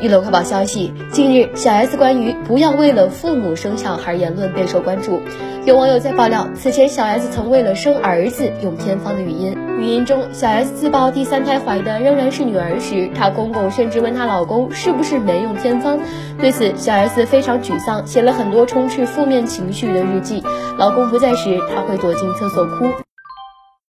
娱乐快报消息：近日，小 S 关于不要为了父母生小孩言论备受关注。有网友在爆料，此前小 S 曾为了生儿子用偏方的语音。语音中，小 S 自曝第三胎怀的仍然是女儿时，她公公甚至问她老公是不是没用偏方。对此，小 S 非常沮丧，写了很多充斥负面情绪的日记。老公不在时，她会躲进厕所哭。